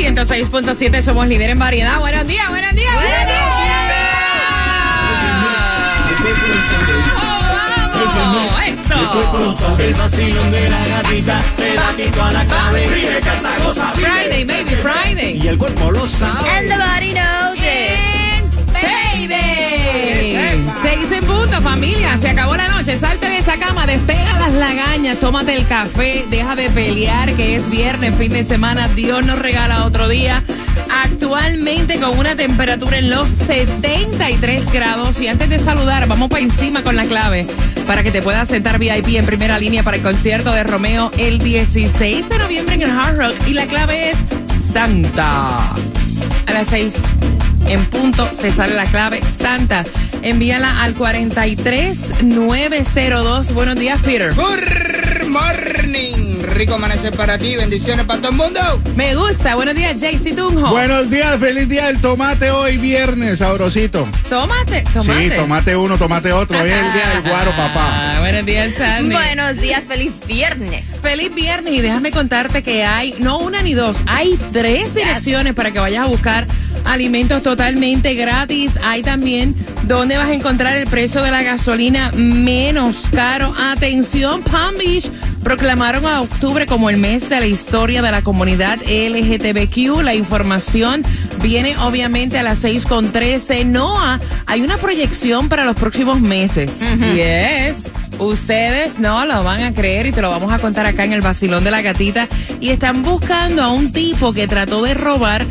106.7, somos líder en variedad. Buenos días, buenos días, buenos días. ¡Oh, vamos! ¡Eso! El vacilón de la gatita, pedatito a la clave, ríe, canta, goza, Friday, baby, Friday. Y el cuerpo lo sabe. And the body knows Se acabó la noche. Salte de esa cama, despega las lagañas, tómate el café, deja de pelear, que es viernes, fin de semana. Dios nos regala otro día. Actualmente con una temperatura en los 73 grados. Y antes de saludar, vamos para encima con la clave para que te puedas sentar VIP en primera línea para el concierto de Romeo el 16 de noviembre en el Hard Rock. Y la clave es Santa. A las 6 en punto te sale la clave Santa. Envíala al 43902. Buenos días, Peter. Good morning. Rico amanecer para ti. Bendiciones para todo el mundo. Me gusta. Buenos días, JC Tunjo. Buenos días, feliz día del tomate hoy viernes, sabrosito. Tómate, tomate. Sí, tomate uno, tomate otro. Hoy es el día del guaro, papá. Ah, buenos días, Sandy. Buenos días, feliz viernes. Feliz viernes y déjame contarte que hay, no una ni dos, hay tres direcciones para que vayas a buscar alimentos totalmente gratis. Hay también donde vas a encontrar el precio de la gasolina menos caro. Atención, Palm Beach. Proclamaron a octubre como el mes de la historia de la comunidad LGTBQ. La información viene obviamente a las 6 con 13. NOAA, hay una proyección para los próximos meses. Yes. Ustedes no lo van a creer y te lo vamos a contar acá en el vacilón de la gatita. Y están buscando a un tipo que trató de robar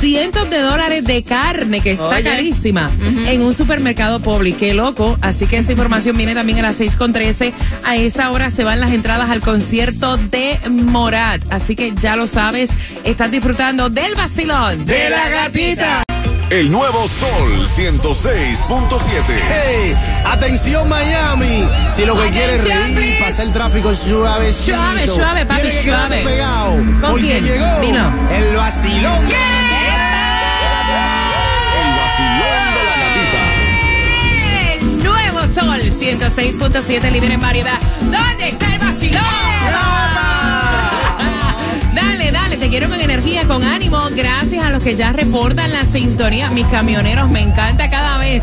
cientos de dólares de carne que está Oye. carísima en un supermercado público. Qué loco. Así que esa información viene también a las 6 con 13. A esa hora se van las entradas al concierto de Morat. Así que ya lo sabes, estás disfrutando del vacilón De la gatita. El nuevo Sol 106.7. Hey, atención Miami. Si lo que quieres es reír, pasar el tráfico suave, Suave, suave, papi, suave. pegado. ¿Con porque quién? llegó Dilo. el vacilón. El 106.7, líder en variedad. ¿Dónde está el vacilón? Dale, dale, te quiero con energía, con ánimo. Gracias a los que ya reportan la sintonía. Mis camioneros, me encanta cada vez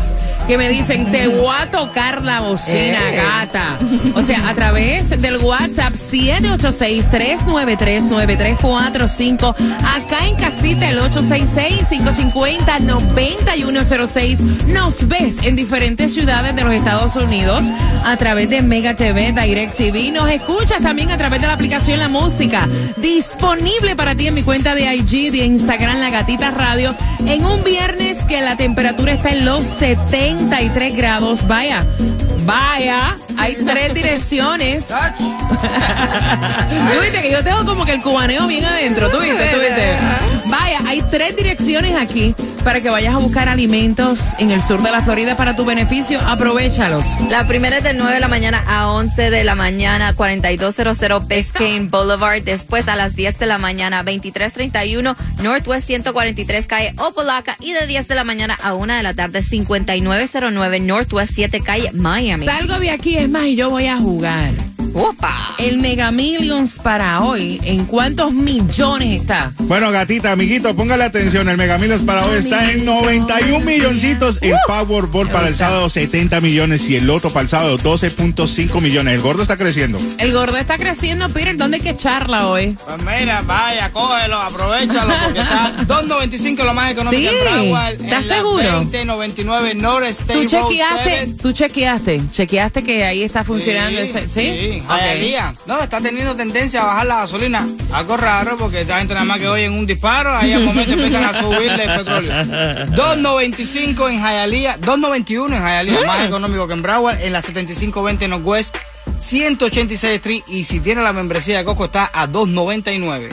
que me dicen, te voy a tocar la bocina, gata. O sea, a través del WhatsApp 786-393-9345. Acá en casita el 866-550-9106. Nos ves en diferentes ciudades de los Estados Unidos a través de Mega TV, Direct TV. Nos escuchas también a través de la aplicación La Música. Disponible para ti en mi cuenta de IG, de Instagram, La Gatita Radio. En un viernes que la temperatura está en los 73 grados. Vaya, vaya. Hay tres direcciones. ¿Tú viste que yo tengo como que el cubaneo bien adentro? ¿Tú viste? ¿Tú viste? Vaya, hay tres direcciones aquí para que vayas a buscar alimentos en el sur de la Florida para tu beneficio. Aprovechalos. La primera es del 9 de la mañana a 11 de la mañana, 4200 Biscayne Boulevard. Después a las 10 de la mañana, 2331 Northwest 143 calle Opolaca. Y de 10 de la mañana a 1 de la tarde, 5909 Northwest 7 calle Miami. Salgo de aquí, es más, y yo voy a jugar. ¡Opa! El Mega Millions para hoy, ¿en cuántos millones está? Bueno, gatita, amiguito, póngale atención. El Megamilos para hoy está en 91 milloncitos. El Powerball para el sábado 70 millones y el Loto para el sábado 12.5 millones. El gordo está creciendo. El gordo está creciendo, Peter. ¿Dónde hay que echarla hoy? Pues mira, vaya, cógelo, aprovechalo, porque está 2.95 lo más económico Sí, en Broward. ¿estás en seguro? 2099 North State ¿Tú chequeaste? 7. ¿Tú chequeaste? ¿Chequeaste que ahí está funcionando ese? ¿Sí? Sí, Hialeah. No, está teniendo tendencia a bajar la gasolina. Algo raro porque esta gente nada más que oyen un disparo, ahí al momento empiezan a subirle el petróleo. 2.95 en Hialeah, 2.91 en Hialeah, más económico que en Broward, en la 7520 Northwest 186 Street. Y si tiene la membresía de Coco, está a 2.99.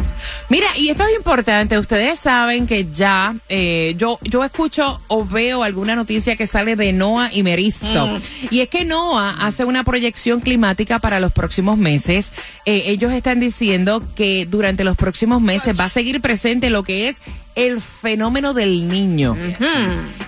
Mira, y esto es importante. Ustedes saben que ya eh, yo yo escucho o veo alguna noticia que sale de NOAA y Merizo. Y es que NOAA hace una proyección climática para los próximos meses. Eh, ellos están diciendo que durante los próximos meses va a seguir presente lo que es el fenómeno del niño.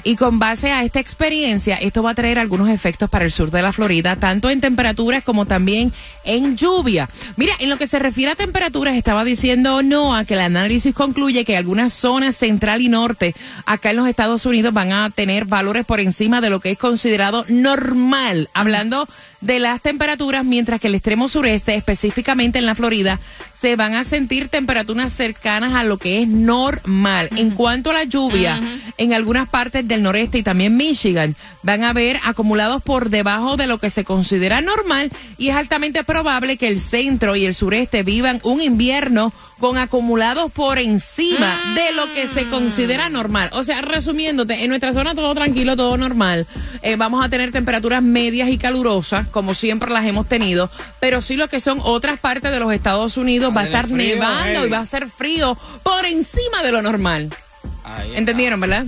Y con base a esta experiencia, esto va a traer algunos efectos para el sur de la Florida, tanto en temperaturas como también en lluvia. Mira, en lo que se refiere a temperaturas, estaba diciendo Noah que el análisis concluye que algunas zonas central y norte acá en los Estados Unidos van a tener valores por encima de lo que es considerado normal, hablando de las temperaturas, mientras que el extremo sureste, específicamente en la Florida, se van a sentir temperaturas cercanas a lo que es normal. En cuanto a la lluvia, en algunas partes del noreste y también Michigan, van a haber acumulados por debajo de lo que se considera normal y es altamente probable que el centro y el sureste vivan un invierno con acumulados por encima de lo que se considera normal. O sea, resumiéndote, en nuestra zona todo tranquilo, todo normal. Eh, vamos a tener temperaturas medias y calurosas, como siempre las hemos tenido, pero sí lo que son otras partes de los Estados Unidos va a estar frío, nevando y va a ser frío por encima de lo normal. ¿Entendieron, verdad?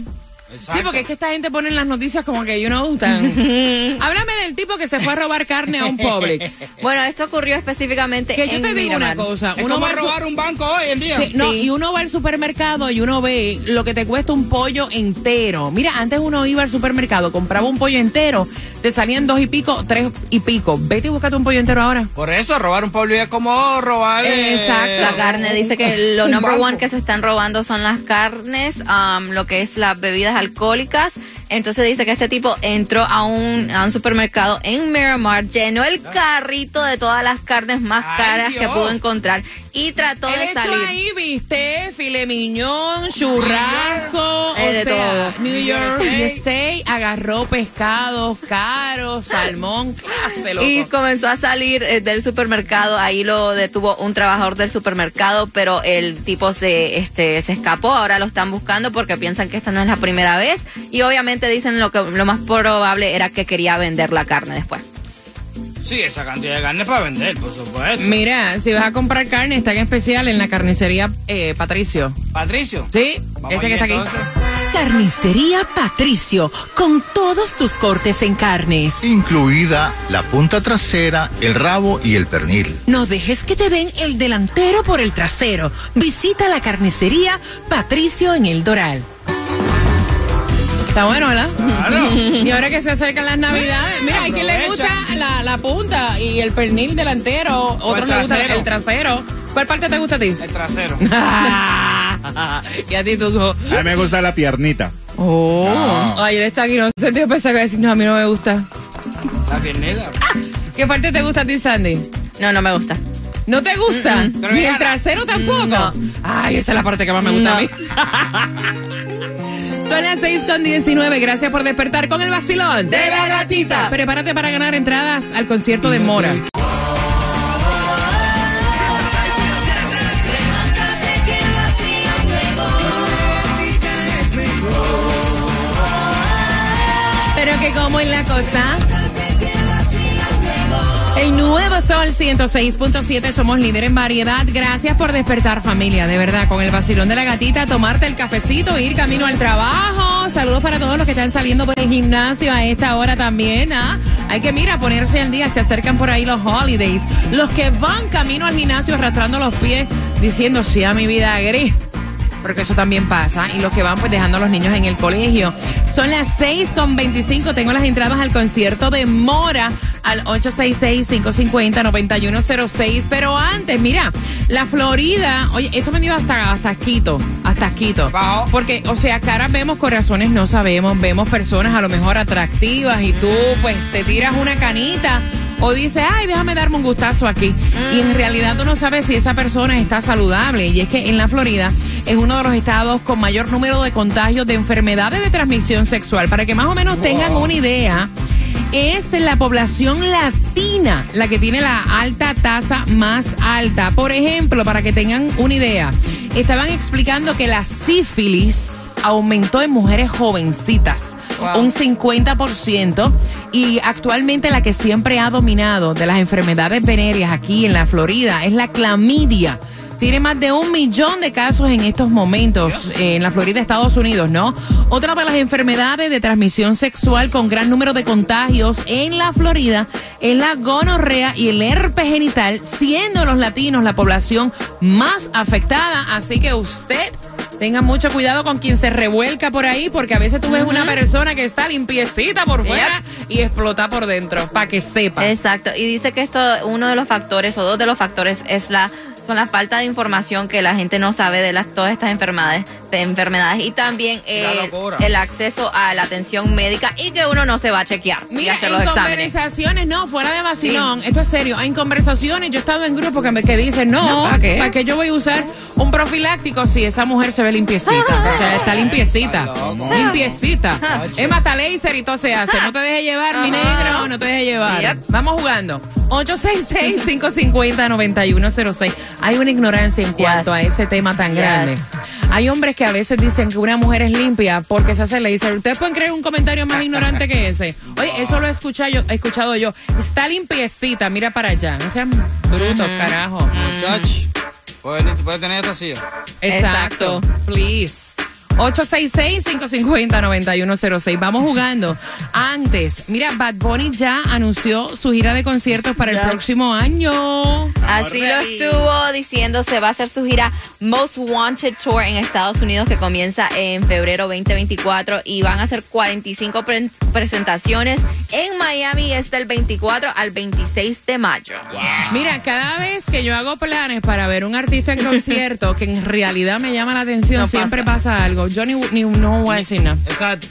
Exacto. Sí, porque es que esta gente pone en las noticias como que, you know, tan... Háblame del tipo que se fue a robar carne a un Publix. Bueno, esto ocurrió específicamente Que yo te digo una cosa. Es Uno como va su- robar un banco hoy en día. Sí, no, Sí. y uno va al supermercado y uno ve lo que te cuesta un pollo entero. Mira, antes uno iba al supermercado, compraba un pollo entero, te salían dos y pico, tres y pico. Vete y búscate un pollo entero ahora. Por eso, robar un pueblo es como robar. eh, Exacto. La carne dice que lo un number banco. one que se están robando son las carnes, um, lo que es las bebidas alcohólicas. Entonces dice que este tipo entró a un, a un supermercado en Miramar, llenó el carrito de todas las carnes más Ay, caras que pudo encontrar y trató de echó salir. ahí, viste, filet miñón, churrasco, de sea, todo. New York agarró pescados caros, salmón, clase, loco. Y comenzó a salir eh, del supermercado, ahí lo detuvo un trabajador del supermercado, pero el tipo se este se escapó, ahora lo están buscando porque piensan que esta no es la primera vez y obviamente dicen lo que lo más probable era que quería vender la carne después. Sí, esa cantidad de carne para vender, por supuesto. Mira, si vas a comprar carne, está en especial en la carnicería eh, Patricio. Patricio. Sí, Vamos este que está aquí. Carnicería Patricio, con todos tus cortes en carnes. incluida la punta trasera, el rabo y el pernil. No dejes que te den el delantero por el trasero. Visita la carnicería Patricio en el Doral. Está bueno, ¿verdad? Claro. Y ahora que se acercan las navidades, mira, hay quien le gusta la, la punta y el pernil delantero, otros le gusta el trasero. ¿Cuál parte te gusta a ti? El trasero. y a ti, tú. A mí me gusta la piernita. Oh. Ay, él está aquí, no sé, te pensaba que decir, no, a mí no me gusta. La piernita. ¿Qué parte te gusta a ti, Sandy? No, no me gusta. ¿No te gusta? ¿Ni el trasero tampoco? no. Ay, esa es la parte que más me gusta No. a mí. Son las 6 con 19. Gracias por despertar con el vacilón De la gatita. Prepárate para ganar entradas al concierto de Mora. Pero que como es la cosa. El nuevo Sol 106.7, somos líder en variedad. Gracias por despertar familia, de verdad, con el vacilón de la gatita, tomarte el cafecito, ir camino al trabajo. Saludos para todos los que están saliendo por el gimnasio a esta hora también. ¿ah? Hay que, mira, ponerse al día, se acercan por ahí los holidays. Los que van camino al gimnasio arrastrando los pies, diciendo, sí a mi vida gris porque eso también pasa, y los que van pues dejando a los niños en el colegio. Son las 6 con 25, tengo las entradas al concierto de Mora al 866-550-9106, pero antes, mira, la Florida, oye, esto me dio hasta, hasta Quito, hasta Quito, porque, o sea, caras vemos, corazones no sabemos, vemos personas a lo mejor atractivas y tú pues te tiras una canita. O dices, ay, déjame darme un gustazo aquí. Y en realidad tú no sabes si esa persona está saludable. Y es que en la Florida es uno de los estados con mayor número de contagios de enfermedades de transmisión sexual. Para que más o menos tengan una idea, es la población latina la que tiene la alta tasa más alta. Por ejemplo, para que tengan una idea, estaban explicando que la sífilis aumentó en mujeres jovencitas. un 50%. Y actualmente la que siempre ha dominado de las enfermedades venéreas aquí en la Florida es la clamidia. Tiene más de un millón de casos en estos momentos eh, en la Florida, Estados Unidos, ¿no? Otra de las enfermedades de transmisión sexual con gran número de contagios en la Florida es la gonorrea y el herpes genital, siendo los latinos la población más afectada. Así que usted tenga mucho cuidado con quien se revuelca por ahí, porque a veces tú ves una persona que está limpiecita por fuera y explota por dentro, para que sepa. Exacto. Y dice que esto, uno de los factores o dos de los factores es la son la falta de información que la gente no sabe de las, todas estas enfermedades, de enfermedades y también el, locura. el acceso a la atención médica y que uno no se va a chequear y Mira, hacer en los exámenes. conversaciones, no, fuera de vacilón, esto es serio. En conversaciones, yo he estado en grupos que, me, que dicen, no, ¿para qué? yo voy a usar un profiláctico si esa mujer se ve limpiecita? o sea, está limpiecita. Limpiecita. Es más, hasta laser y todo se hace. No te dejes llevar, mi negro, no te dejes llevar. Yep. Vamos jugando. 866-550-9106. Hay una ignorancia en cuanto a ese tema tan grande. Hay hombres que a veces dicen que una mujer es limpia porque se hace laser. Ustedes pueden creer un comentario más ignorante que ese. Oye, eso lo he escuchado yo. He escuchado yo. Está limpiecita, mira para allá. No sean brutos, carajo. Muchacho, puede, puede tener esta silla. Exacto. Please. 866-550-9106. Vamos jugando. Antes, mira, Bad Bunny ya anunció su gira de conciertos para el próximo año. Así lo estuvo diciendo, se va a hacer su gira Most Wanted Tour en Estados Unidos que comienza en febrero 2024 y van a hacer 45 pre- presentaciones en Miami es del 24 al 26 de mayo. Mira, cada vez que yo hago planes para ver un artista en concierto que en realidad me llama la atención, No siempre pasa, algo. Yo ni, ni- no voy a decir nada. Exacto.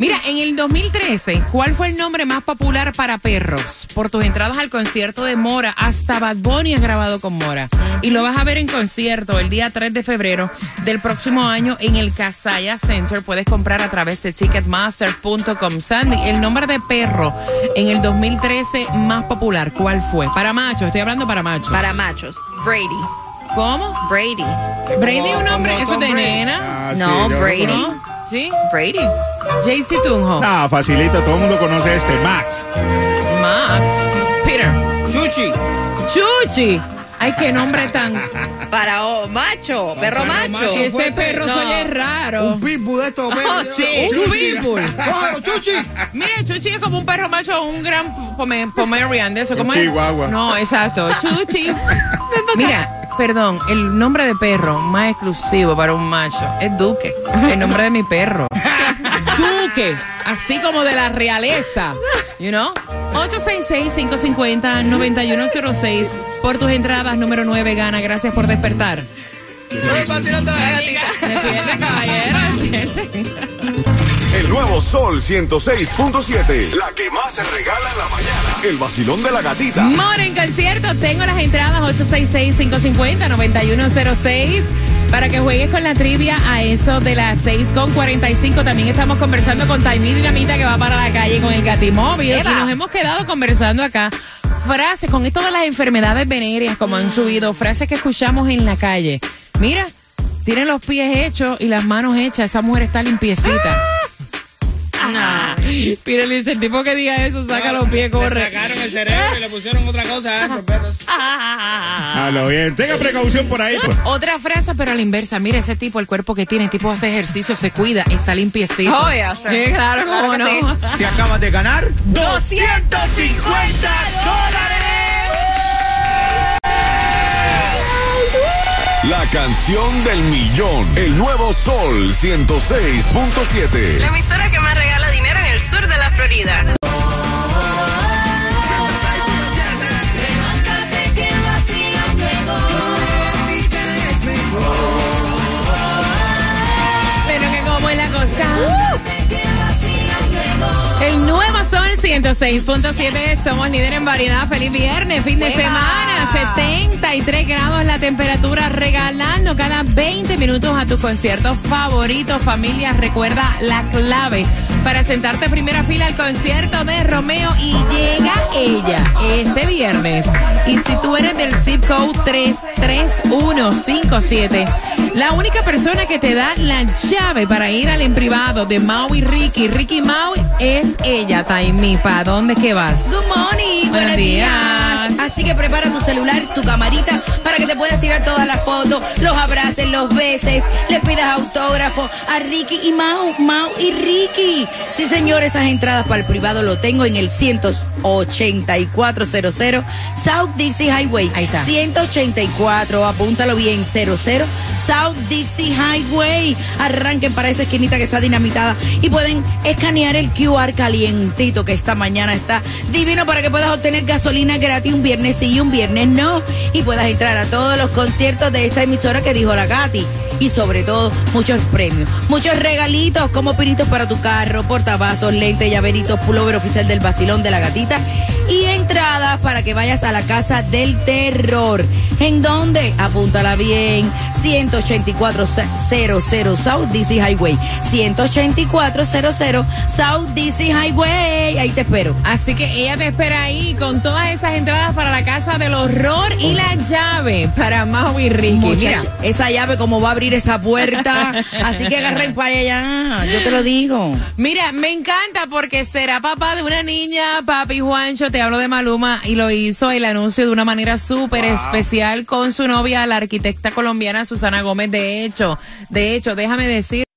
Mira, en el 2013, ¿cuál fue el nombre más popular para perros? Por tus entradas al concierto de Mora, hasta Bad Bunny ha grabado con Mora. Y lo vas a ver en concierto el día 3 de febrero del próximo año en el Casaya Center. Puedes comprar a través de ticketmaster.com. Sandy, el nombre de perro en el 2013 más popular, ¿cuál fue? Para machos, estoy hablando para machos. Para machos, Brady. ¿Cómo? Brady. Brady un nombre, eso es de nena. Ah, sí, No, lo Brady. ¿Sí? Brady. JC Tunjo. Ah, facilito, todo el mundo conoce este, Max. Max. Peter. Chuchi. Chuchi. Ay, qué nombre tan. Para oh, macho, perro macho. macho. Ese perro No. soy es raro. Un pitbull de estos. Oh, sí, un pitbull. Cógelo, Chuchi. Mira, Chuchi es como un perro macho, un gran pome- Pomerian de eso. Un ¿Cómo es? chihuahua. No, exacto. Chuchi. Mira, perdón, el nombre de perro más exclusivo para un macho es Duque. El nombre de mi perro. Duque. Así como de la realeza. You know? 866-550-9106. Por tus entradas, número 9 gana. Gracias por despertar. Despierten, caballero, despierten. El nuevo Sol 106.7. La que más se regala en la mañana. El vacilón de la gatita. More en concierto. Tengo las entradas 866-550-9106 para que juegues con la trivia a eso de las 6.45. También estamos conversando con Taimí Dinamita que va para la calle con el Gatimóvil. Y nos hemos quedado conversando acá. Frases con esto de las enfermedades venéreas, como han subido, frases que escuchamos en la calle. Mira, tienen los pies hechos y las manos hechas. Esa mujer está limpiecita. Ah. Mira, dice, el tipo que diga eso, saca los pies, Le corre. sacaron el cerebro y le pusieron otra cosa. ¿eh? A lo bien. Tenga precaución por ahí, pues. Otra frase, pero a la inversa. Mira ese tipo, el cuerpo que tiene, el tipo hace ejercicio, se cuida, está limpiecito. Oh, yeah, sure. Sí, claro, Claro no. Te acabas de ganar 250 La canción del millón. El nuevo Sol 106.7. La emisora que más Florida. Pero que como es la cosa. El nuevo Sol 106.7. Somos líder en variedad. Feliz viernes, fin de ¡Eva! semana. 73 grados la temperatura. Regalando cada 20 minutos a tus conciertos favoritos. Familia, recuerda la clave para sentarte en primera fila al concierto de Romeo y llega ella este viernes. Y si tú eres del zip code 33157, la única persona que te da la llave para ir al en privado de Mau y Ricky, Ricky Mau, es ella, Taimi. ¿Para dónde que vas? Good morning, Buenos buenos días. días. Así que prepara tu celular, tu camarita, para que te puedas tirar todas las fotos, los abraces, los beses, le pidas autógrafo a Ricky y Mau, Mau y Ricky. Sí, señor, esas entradas para el privado lo tengo en el 18400 South Dixie Highway. Ahí está. 184, apúntalo bien, 00 South Dixie Highway. Arranquen para esa esquinita que está dinamitada y pueden escanear el QR calientito que esta mañana está divino para que puedas obtener gasolina gratis un viernes sí y un viernes no. Y puedas entrar a todos los conciertos de esta emisora que dijo la Gati. Y sobre todo, muchos premios, muchos regalitos como pinitos para tu carro, portavasos, lentes, llaveritos, pullover oficial del vacilón de la gatita y entradas para que vayas a la casa del terror. ¿En dónde? Apúntala bien. 18400 South DC Highway. 18400 South DC Highway. Ahí te espero. Así que ella te espera ahí con todas esas entradas para la casa del horror y la llave para Mau y Ricky. Mira, Muchacha, esa llave como va a abrir esa puerta. Así que agarren para allá. Yo te lo digo. Mira, me encanta porque será papá de una niña, papi Juancho, te hablo de Maluma, y lo hizo el anuncio de una manera súper especial con su novia, la arquitecta colombiana Susana Gómez. De hecho, de hecho, déjame decir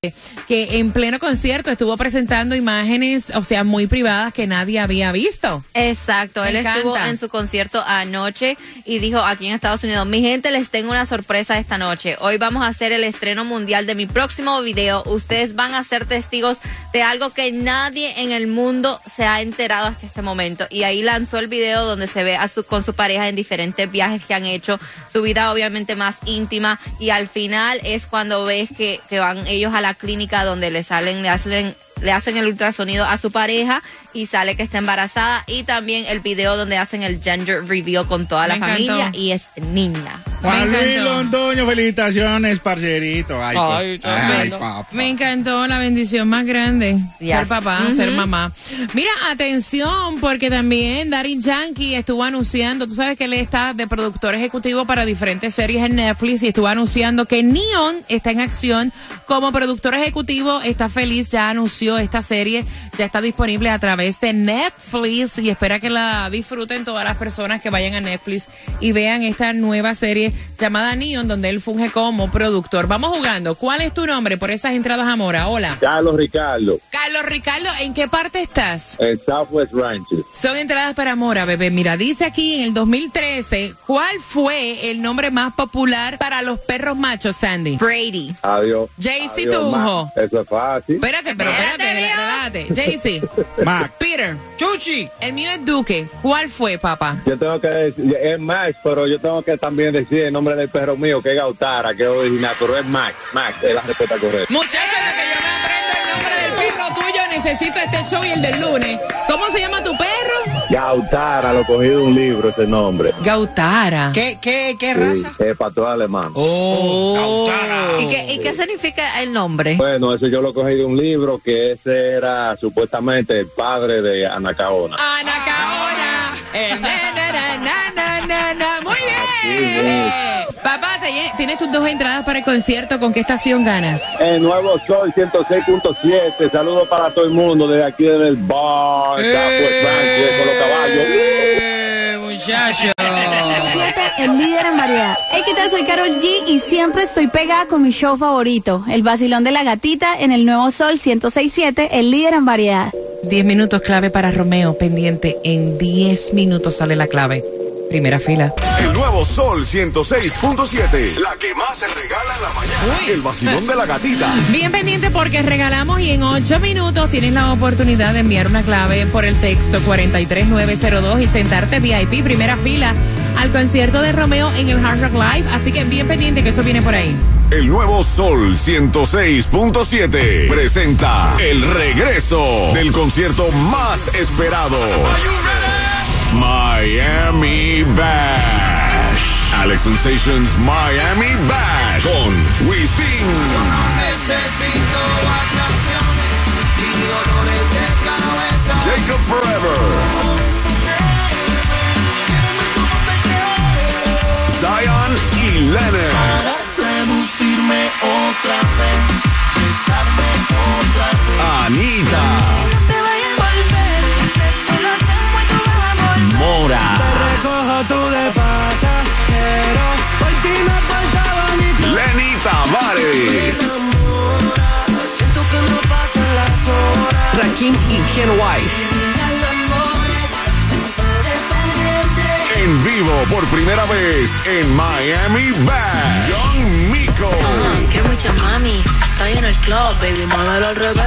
que en pleno concierto estuvo presentando imágenes, o sea, muy privadas que nadie había visto. Exacto, Me él estuvo en su concierto anoche y dijo aquí en Estados Unidos, mi gente les tengo una sorpresa esta noche. Hoy vamos a hacer el estreno mundial de mi próximo video. Ustedes van a ser testigos de algo que nadie en el mundo se ha enterado hasta este momento. Y ahí lanzó el video donde se ve a su, con su pareja en diferentes viajes que han hecho, su vida obviamente más íntima y al final es cuando ves que, que van ellos a la clínica donde le salen, le hacen le hacen el ultrasonido a su pareja y sale que está embarazada y también el video donde hacen el gender reveal con toda la Me encantó. familia y es niña. Juan Luis. Londoño, felicitaciones, parcerito. Ay, Ay, ay, papá. Me encantó la bendición más grande. Yes. Ser papá, ser mamá. Mira, atención, porque también Daddy Yankee estuvo anunciando, tú sabes que él está de productor ejecutivo para diferentes series en Netflix y estuvo anunciando que Neon está en acción como productor ejecutivo, está feliz, ya anunció esta serie, ya está disponible a través de Netflix y espera que la disfruten todas las personas que vayan a Netflix y vean esta nueva serie llamada Neon, donde él funge como productor. Vamos jugando. ¿Cuál es tu nombre por esas entradas a Mora? Hola. Carlos Ricardo, Carlos Ricardo, ¿en qué parte estás? en Southwest Ranches. Son entradas para Mora, bebé. Mira, dice aquí en el 2013, ¿cuál fue el nombre más popular para los perros machos, Sandy? Brady. Adiós. Jaycee Tunjo. Eso es fácil. Espérate, pero espérate, relájate. Jaycee. Mac. Peter. Chuchi. El mío es Duque. ¿Cuál fue, papá? Yo tengo que decir, es Max, pero yo tengo que también decir el nombre del perro mío, que es Gautara, que es original, pero es Max. Max es la respuesta correcta. Muchachos, que yo me aprendo el nombre del perro tuyo, necesito este show y el del lunes. ¿Cómo se llama tu perro? Gautara, lo cogí de un libro ese nombre. Gautara. ¿Qué, qué, qué Sí, raza? es pastor alemán. Oh, Gautara. ¿Y qué, ¿Y qué significa el nombre? Bueno, eso yo lo cogí de un libro que ese era supuestamente el padre de Anacaona. Anacaona. Eh, na, na, na, na, na, na, na. Papá, tienes tus dos entradas para el concierto. ¿Con qué estación ganas? El nuevo Sol 106.7. Saludos para todo el mundo desde aquí desde el bar. Ranches, con los caballos. Eh, muchacho. Siete, el líder en variedad. Hey, ¿qué tal? Soy Carol G y siempre estoy pegada con mi show favorito, El Vacilón de la Gatita en el Nuevo Sol 106.7, el líder en variedad. 10 minutos clave para Romeo, pendiente. En 10 minutos sale la clave. Primera fila. El nuevo Sol 106.7. La que más se regala en la mañana. El vacilón de la gatita. Bien pendiente porque regalamos y en 8 minutos tienes la oportunidad de enviar una clave por el texto 43902 y sentarte VIP primera fila al concierto de Romeo en el Hard Rock Live. Así que bien pendiente que eso viene por ahí. El nuevo Sol 106.7 presenta el regreso del concierto más esperado. Miami Bash. Alex Sensations Miami Bash con sing. Jacob Forever. Zion y Lennon. Tavares. Rakim y Ken White. En vivo por primera vez en Miami Bash. John Mico. Que mucha mami, estoy en el club, baby, muévelo al revés.